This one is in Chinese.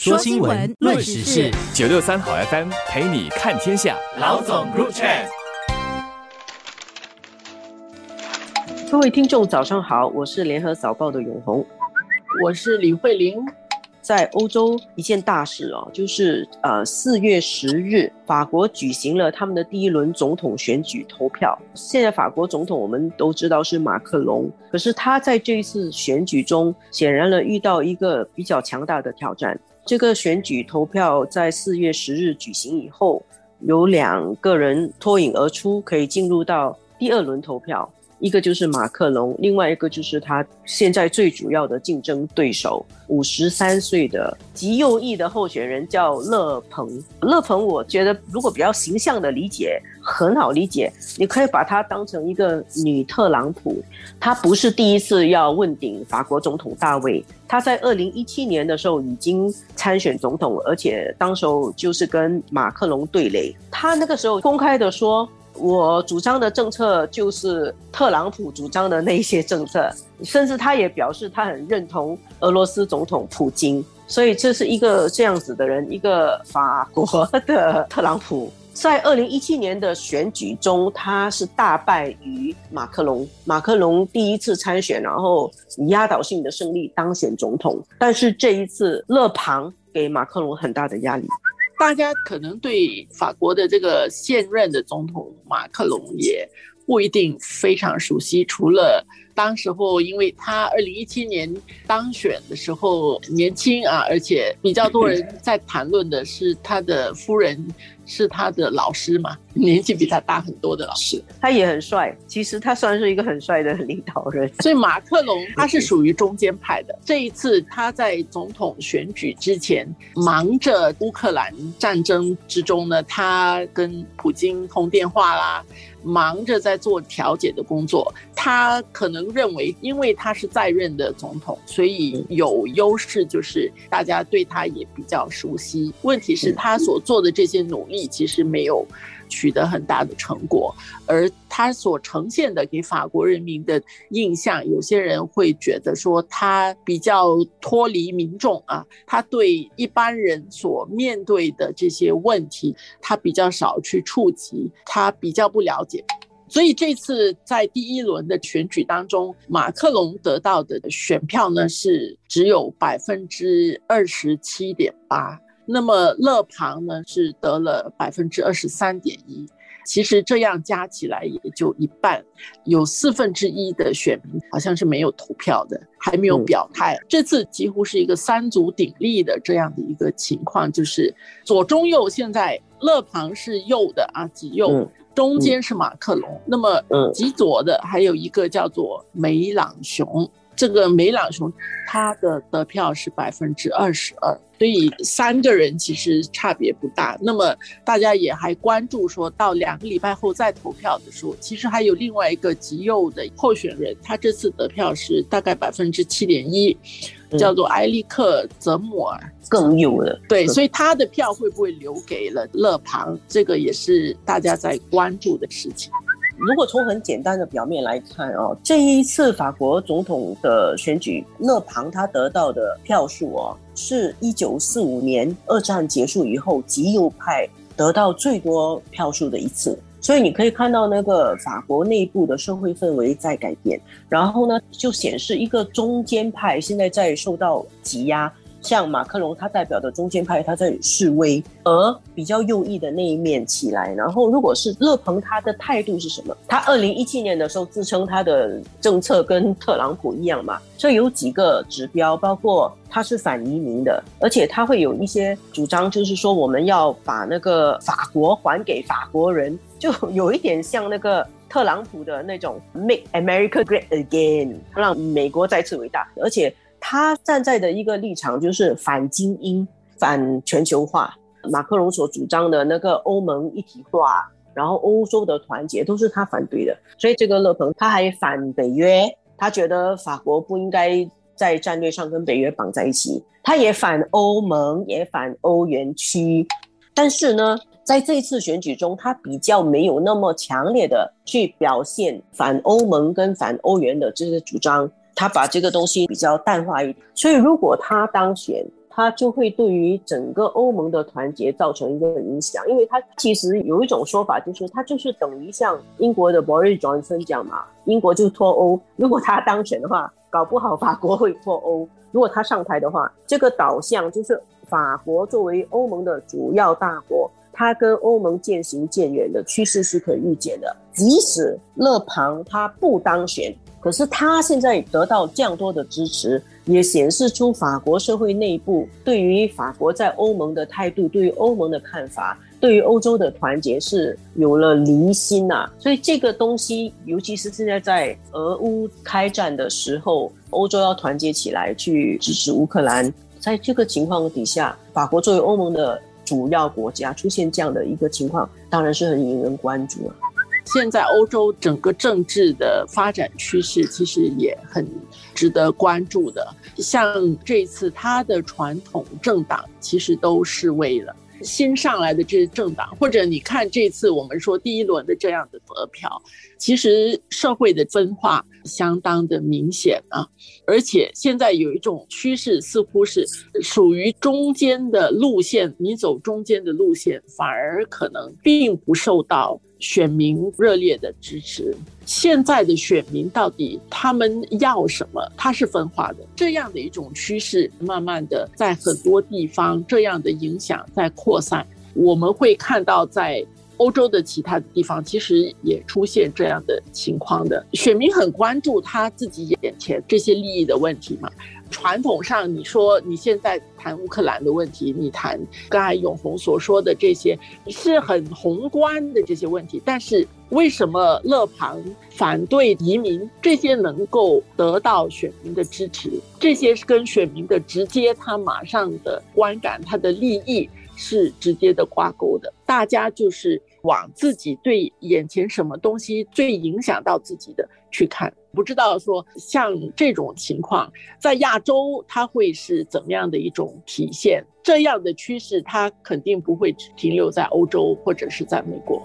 说新闻，论时事，九六三好 FM 陪你看天下。老总 Group Chat，各位听众早上好，我是联合早报的永红，我是李慧玲。在欧洲一件大事哦，就是呃四月十日，法国举行了他们的第一轮总统选举投票。现在法国总统我们都知道是马克龙，可是他在这一次选举中，显然了遇到一个比较强大的挑战。这个选举投票在四月十日举行以后，有两个人脱颖而出，可以进入到第二轮投票。一个就是马克龙，另外一个就是他现在最主要的竞争对手，五十三岁的极右翼的候选人叫勒鹏。勒鹏，我觉得如果比较形象的理解，很好理解，你可以把它当成一个女特朗普。她不是第一次要问鼎法国总统大位，她在二零一七年的时候已经参选总统，而且当时候就是跟马克龙对垒。她那个时候公开的说。我主张的政策就是特朗普主张的那些政策，甚至他也表示他很认同俄罗斯总统普京，所以这是一个这样子的人，一个法国的特朗普。在二零一七年的选举中，他是大败于马克龙，马克龙第一次参选，然后以压倒性的胜利当选总统，但是这一次勒庞给马克龙很大的压力。大家可能对法国的这个现任的总统马克龙也不一定非常熟悉，除了当时候，因为他二零一七年当选的时候年轻啊，而且比较多人在谈论的是他的夫人。是他的老师嘛，年纪比他大很多的老师，他也很帅。其实他算是一个很帅的领导人。所以马克龙他是属于中间派的。这一次他在总统选举之前，忙着乌克兰战争之中呢，他跟普京通电话啦。忙着在做调解的工作，他可能认为，因为他是在任的总统，所以有优势，就是大家对他也比较熟悉。问题是，他所做的这些努力其实没有。取得很大的成果，而他所呈现的给法国人民的印象，有些人会觉得说他比较脱离民众啊，他对一般人所面对的这些问题，他比较少去触及，他比较不了解。所以这次在第一轮的选举当中，马克龙得到的选票呢是只有百分之二十七点八。那么勒庞呢是得了百分之二十三点一，其实这样加起来也就一半，有四分之一的选民好像是没有投票的，还没有表态。这次几乎是一个三足鼎立的这样的一个情况，就是左中右现在勒庞是右的啊，极右，中间是马克龙，那么极左的还有一个叫做梅朗雄。这个梅朗雄他的得票是百分之二十二，所以三个人其实差别不大。那么大家也还关注，说到两个礼拜后再投票的时候，其实还有另外一个极右的候选人，他这次得票是大概百分之七点一，叫做埃利克泽姆尔，更右了。对，所以他的票会不会留给了勒庞？这个也是大家在关注的事情。如果从很简单的表面来看哦，这一次法国总统的选举，勒庞他得到的票数哦，是一九四五年二战结束以后极右派得到最多票数的一次。所以你可以看到那个法国内部的社会氛围在改变，然后呢，就显示一个中间派现在在受到挤压。像马克龙，他代表的中间派，他在示威，而比较右翼的那一面起来。然后，如果是勒庞，他的态度是什么？他二零一七年的时候自称他的政策跟特朗普一样嘛，所以有几个指标，包括他是反移民的，而且他会有一些主张，就是说我们要把那个法国还给法国人，就有一点像那个特朗普的那种 “Make America Great Again”，让美国再次伟大，而且。他站在的一个立场就是反精英、反全球化。马克龙所主张的那个欧盟一体化，然后欧洲的团结，都是他反对的。所以这个勒鹏他还反北约，他觉得法国不应该在战略上跟北约绑在一起。他也反欧盟，也反欧元区。但是呢，在这次选举中，他比较没有那么强烈的去表现反欧盟跟反欧元的这些主张。他把这个东西比较淡化一点，所以如果他当选，他就会对于整个欧盟的团结造成一个影响。因为他其实有一种说法，就是他就是等于像英国的 Boris Johnson 讲嘛，英国就脱欧。如果他当选的话，搞不好法国会脱欧。如果他上台的话，这个导向就是法国作为欧盟的主要大国。他跟欧盟渐行渐远的趋势是可预见的。即使勒庞他不当选，可是他现在得到这样多的支持，也显示出法国社会内部对于法国在欧盟的态度、对于欧盟的看法、对于欧洲的团结是有了离心呐。所以这个东西，尤其是现在在俄乌开战的时候，欧洲要团结起来去支持乌克兰。在这个情况底下，法国作为欧盟的。主要国家出现这样的一个情况，当然是很引人关注啊。现在欧洲整个政治的发展趋势其实也很值得关注的。像这次他的传统政党其实都示威了。新上来的这些政党，或者你看这次我们说第一轮的这样的得票，其实社会的分化相当的明显啊，而且现在有一种趋势，似乎是属于中间的路线，你走中间的路线，反而可能并不受到。选民热烈的支持，现在的选民到底他们要什么？它是分化的，这样的一种趋势，慢慢的在很多地方，这样的影响在扩散。我们会看到，在欧洲的其他的地方，其实也出现这样的情况的。选民很关注他自己眼前这些利益的问题嘛。传统上，你说你现在谈乌克兰的问题，你谈刚才永红所说的这些，是很宏观的这些问题。但是为什么勒庞反对移民这些能够得到选民的支持？这些是跟选民的直接，他马上的观感，他的利益是直接的挂钩的。大家就是往自己对眼前什么东西最影响到自己的去看。不知道说像这种情况，在亚洲它会是怎么样的一种体现？这样的趋势它肯定不会停留在欧洲或者是在美国。